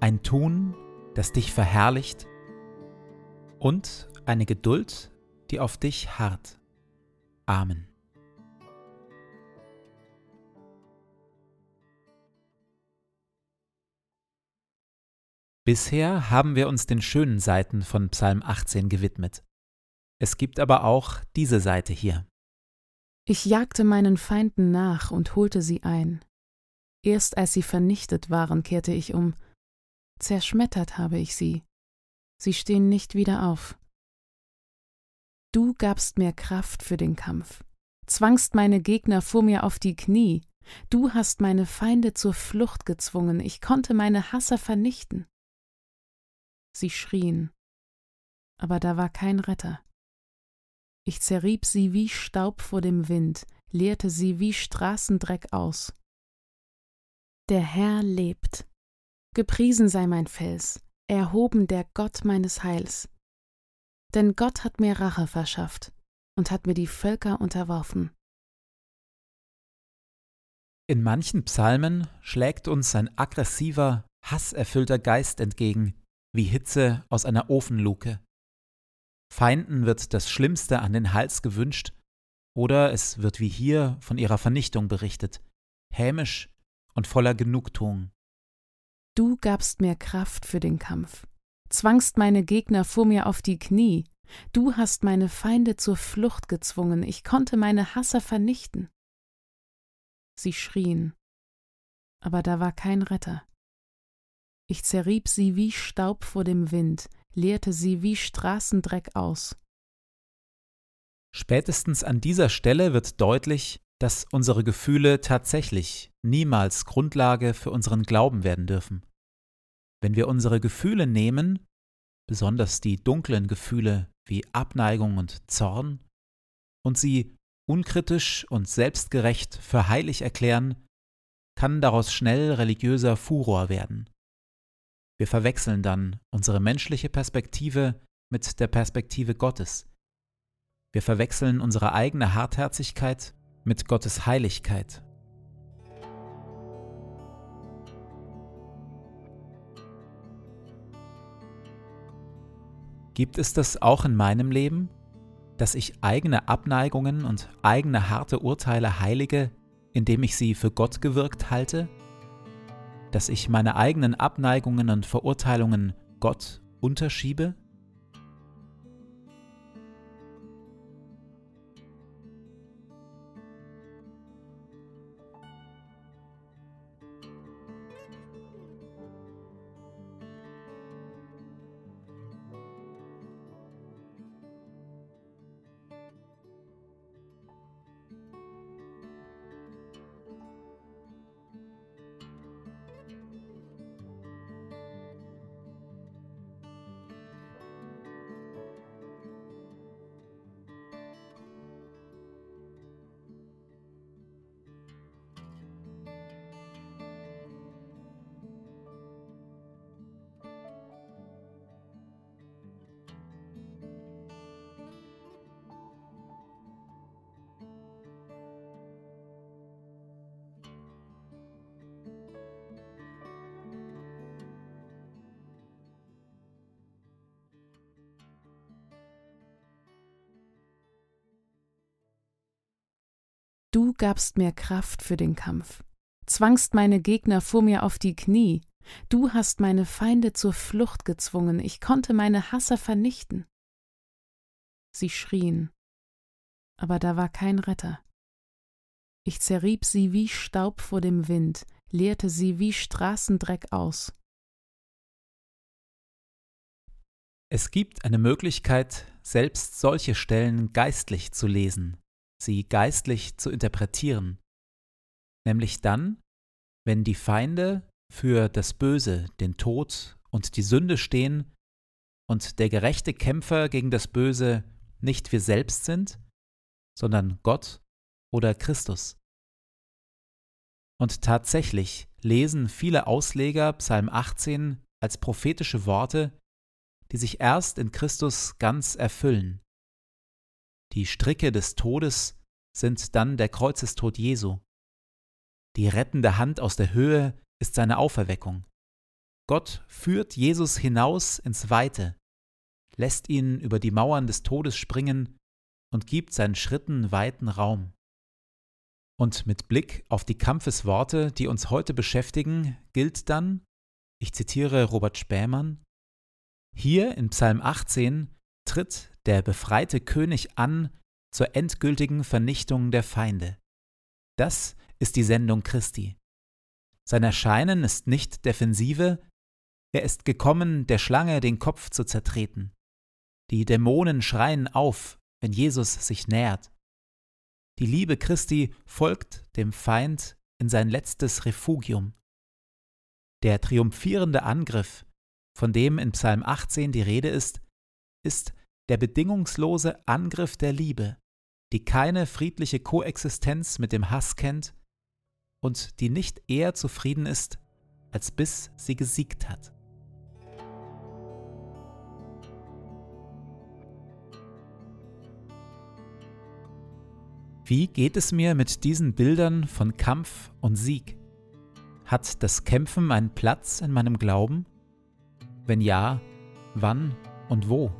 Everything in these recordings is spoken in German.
ein Tun, das dich verherrlicht und eine Geduld, die auf dich harrt. Amen. Bisher haben wir uns den schönen Seiten von Psalm 18 gewidmet. Es gibt aber auch diese Seite hier. Ich jagte meinen Feinden nach und holte sie ein. Erst als sie vernichtet waren, kehrte ich um Zerschmettert habe ich sie. Sie stehen nicht wieder auf. Du gabst mir Kraft für den Kampf, zwangst meine Gegner vor mir auf die Knie, du hast meine Feinde zur Flucht gezwungen, ich konnte meine Hasser vernichten. Sie schrien, aber da war kein Retter. Ich zerrieb sie wie Staub vor dem Wind, leerte sie wie Straßendreck aus. Der Herr lebt. Gepriesen sei mein Fels, erhoben der Gott meines Heils. Denn Gott hat mir Rache verschafft und hat mir die Völker unterworfen. In manchen Psalmen schlägt uns ein aggressiver, hasserfüllter Geist entgegen, wie Hitze aus einer Ofenluke. Feinden wird das Schlimmste an den Hals gewünscht, oder es wird wie hier von ihrer Vernichtung berichtet, hämisch und voller Genugtuung. Du gabst mir Kraft für den Kampf, zwangst meine Gegner vor mir auf die Knie, du hast meine Feinde zur Flucht gezwungen, ich konnte meine Hasser vernichten. Sie schrien, aber da war kein Retter. Ich zerrieb sie wie Staub vor dem Wind, leerte sie wie Straßendreck aus. Spätestens an dieser Stelle wird deutlich, dass unsere Gefühle tatsächlich niemals Grundlage für unseren Glauben werden dürfen. Wenn wir unsere Gefühle nehmen, besonders die dunklen Gefühle wie Abneigung und Zorn, und sie unkritisch und selbstgerecht für heilig erklären, kann daraus schnell religiöser Furor werden. Wir verwechseln dann unsere menschliche Perspektive mit der Perspektive Gottes. Wir verwechseln unsere eigene Hartherzigkeit mit Gottes Heiligkeit. Gibt es das auch in meinem Leben, dass ich eigene Abneigungen und eigene harte Urteile heilige, indem ich sie für Gott gewirkt halte? Dass ich meine eigenen Abneigungen und Verurteilungen Gott unterschiebe? Du gabst mir Kraft für den Kampf, zwangst meine Gegner vor mir auf die Knie, du hast meine Feinde zur Flucht gezwungen, ich konnte meine Hasser vernichten. Sie schrien, aber da war kein Retter. Ich zerrieb sie wie Staub vor dem Wind, leerte sie wie Straßendreck aus. Es gibt eine Möglichkeit, selbst solche Stellen geistlich zu lesen, sie geistlich zu interpretieren, nämlich dann, wenn die Feinde für das Böse, den Tod und die Sünde stehen und der gerechte Kämpfer gegen das Böse nicht wir selbst sind, sondern Gott oder Christus. Und tatsächlich lesen viele Ausleger Psalm 18 als prophetische Worte, die sich erst in Christus ganz erfüllen. Die Stricke des Todes sind dann der Kreuzestod Jesu. Die rettende Hand aus der Höhe ist seine Auferweckung. Gott führt Jesus hinaus ins Weite, lässt ihn über die Mauern des Todes springen und gibt seinen Schritten weiten Raum. Und mit Blick auf die Kampfesworte, die uns heute beschäftigen, gilt dann, ich zitiere Robert Spähmann, hier in Psalm 18 tritt der befreite König an zur endgültigen Vernichtung der Feinde. Das ist die Sendung Christi. Sein Erscheinen ist nicht defensive, er ist gekommen, der Schlange den Kopf zu zertreten. Die Dämonen schreien auf, wenn Jesus sich nähert. Die Liebe Christi folgt dem Feind in sein letztes Refugium. Der triumphierende Angriff, von dem in Psalm 18 die Rede ist, ist der bedingungslose Angriff der Liebe, die keine friedliche Koexistenz mit dem Hass kennt und die nicht eher zufrieden ist, als bis sie gesiegt hat. Wie geht es mir mit diesen Bildern von Kampf und Sieg? Hat das Kämpfen einen Platz in meinem Glauben? Wenn ja, wann und wo?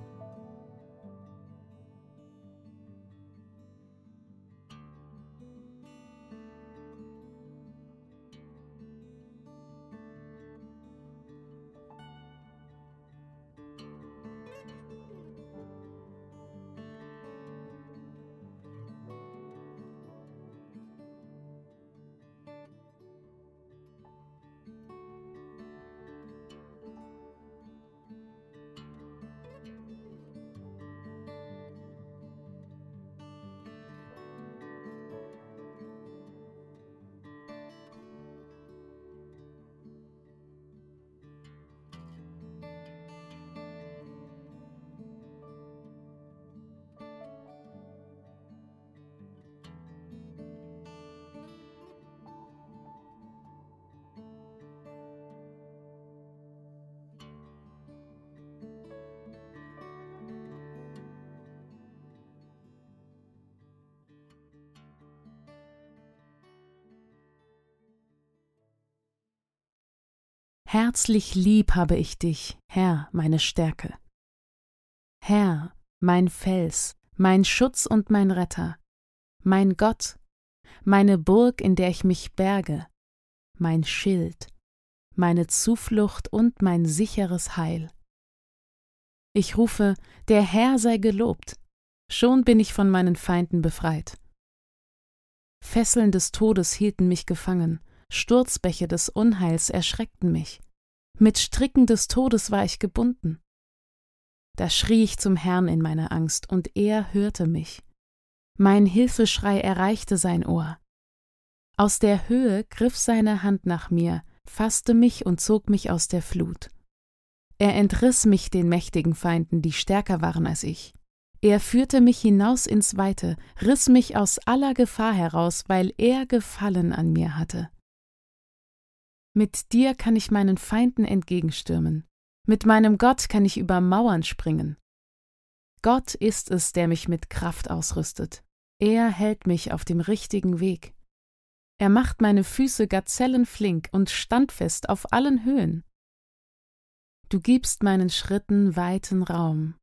Herzlich lieb habe ich dich, Herr, meine Stärke. Herr, mein Fels, mein Schutz und mein Retter, mein Gott, meine Burg, in der ich mich berge, mein Schild, meine Zuflucht und mein sicheres Heil. Ich rufe, der Herr sei gelobt, schon bin ich von meinen Feinden befreit. Fesseln des Todes hielten mich gefangen, Sturzbäche des Unheils erschreckten mich. Mit Stricken des Todes war ich gebunden. Da schrie ich zum Herrn in meiner Angst, und er hörte mich. Mein Hilfeschrei erreichte sein Ohr. Aus der Höhe griff seine Hand nach mir, fasste mich und zog mich aus der Flut. Er entriss mich den mächtigen Feinden, die stärker waren als ich. Er führte mich hinaus ins Weite, riss mich aus aller Gefahr heraus, weil er Gefallen an mir hatte. Mit dir kann ich meinen Feinden entgegenstürmen. Mit meinem Gott kann ich über Mauern springen. Gott ist es, der mich mit Kraft ausrüstet. Er hält mich auf dem richtigen Weg. Er macht meine Füße gazellenflink und standfest auf allen Höhen. Du gibst meinen Schritten weiten Raum,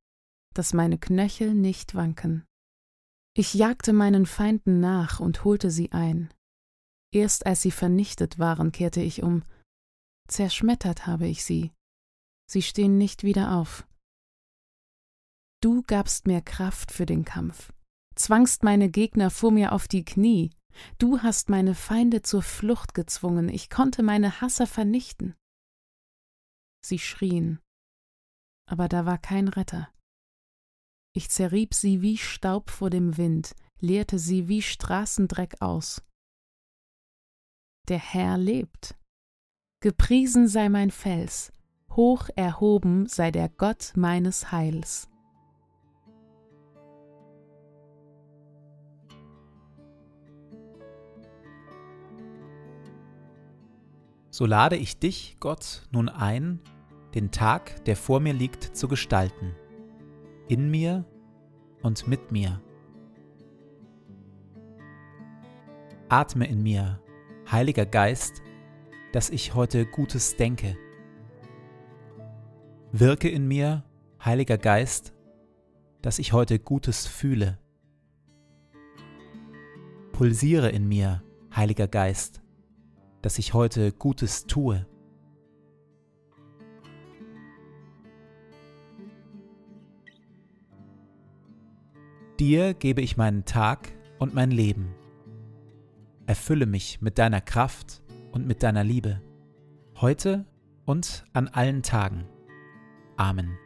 dass meine Knöchel nicht wanken. Ich jagte meinen Feinden nach und holte sie ein. Erst als sie vernichtet waren, kehrte ich um. Zerschmettert habe ich sie. Sie stehen nicht wieder auf. Du gabst mir Kraft für den Kampf, zwangst meine Gegner vor mir auf die Knie, du hast meine Feinde zur Flucht gezwungen, ich konnte meine Hasser vernichten. Sie schrien, aber da war kein Retter. Ich zerrieb sie wie Staub vor dem Wind, leerte sie wie Straßendreck aus. Der Herr lebt. Gepriesen sei mein Fels, hoch erhoben sei der Gott meines Heils. So lade ich dich, Gott, nun ein, den Tag, der vor mir liegt, zu gestalten, in mir und mit mir. Atme in mir, Heiliger Geist, dass ich heute Gutes denke. Wirke in mir, Heiliger Geist, dass ich heute Gutes fühle. Pulsiere in mir, Heiliger Geist, dass ich heute Gutes tue. Dir gebe ich meinen Tag und mein Leben. Erfülle mich mit deiner Kraft und mit deiner Liebe, heute und an allen Tagen. Amen.